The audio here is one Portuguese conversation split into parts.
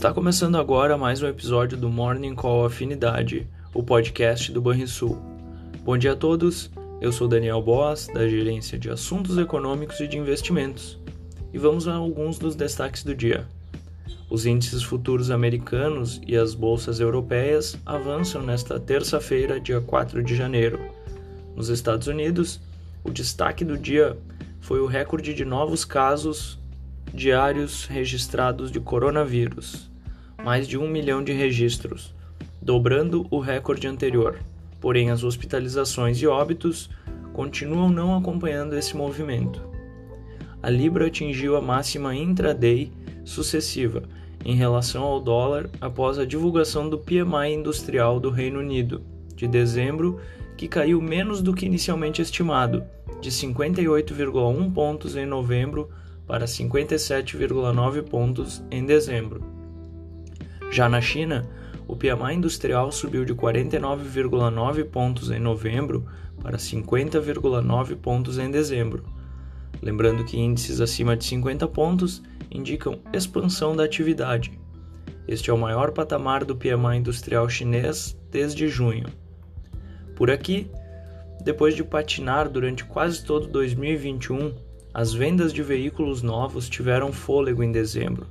Está começando agora mais um episódio do Morning Call Afinidade, o podcast do Banrisul. Bom dia a todos, eu sou Daniel Boas, da Gerência de Assuntos Econômicos e de Investimentos, e vamos a alguns dos destaques do dia. Os índices futuros americanos e as bolsas europeias avançam nesta terça-feira, dia 4 de janeiro. Nos Estados Unidos, o destaque do dia foi o recorde de novos casos diários registrados de coronavírus, mais de um milhão de registros, dobrando o recorde anterior. Porém, as hospitalizações e óbitos continuam não acompanhando esse movimento. A libra atingiu a máxima intraday sucessiva em relação ao dólar após a divulgação do PMI industrial do Reino Unido de dezembro, que caiu menos do que inicialmente estimado, de 58,1 pontos em novembro para 57,9 pontos em dezembro. Já na China, o PMI industrial subiu de 49,9 pontos em novembro para 50,9 pontos em dezembro. Lembrando que índices acima de 50 pontos indicam expansão da atividade. Este é o maior patamar do PMI industrial chinês desde junho. Por aqui, depois de patinar durante quase todo 2021, as vendas de veículos novos tiveram fôlego em dezembro,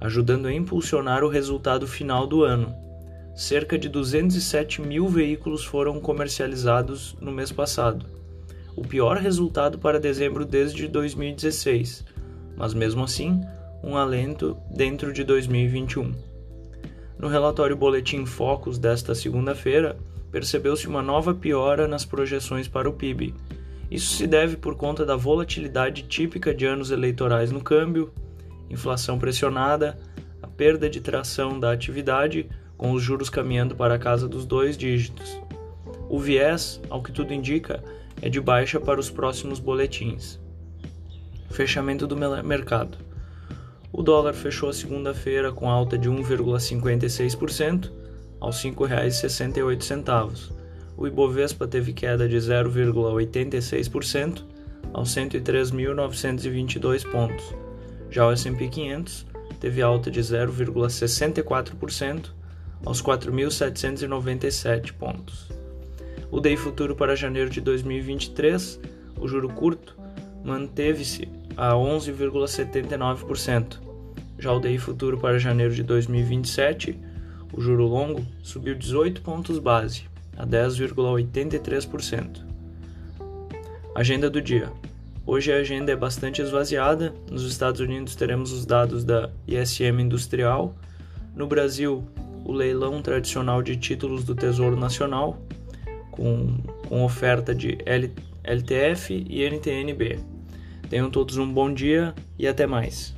ajudando a impulsionar o resultado final do ano. Cerca de 207 mil veículos foram comercializados no mês passado, o pior resultado para dezembro desde 2016, mas mesmo assim, um alento dentro de 2021. No relatório Boletim Focus desta segunda-feira, percebeu-se uma nova piora nas projeções para o PIB. Isso se deve por conta da volatilidade típica de anos eleitorais no câmbio, inflação pressionada, a perda de tração da atividade, com os juros caminhando para a casa dos dois dígitos. O viés, ao que tudo indica, é de baixa para os próximos boletins. Fechamento do mercado. O dólar fechou a segunda-feira com alta de 1,56% aos R$ 5,68. O Ibovespa teve queda de 0,86% aos 103.922 pontos. Já o S&P 500 teve alta de 0,64% aos 4.797 pontos. O DEI futuro para janeiro de 2023, o juro curto, manteve-se a 11,79%. Já o DEI futuro para janeiro de 2027, o juro longo subiu 18 pontos base, a 10,83%. Agenda do dia. Hoje a agenda é bastante esvaziada. Nos Estados Unidos teremos os dados da ISM Industrial. No Brasil, o leilão tradicional de títulos do Tesouro Nacional, com, com oferta de L, LTF e NTNB. Tenham todos um bom dia e até mais.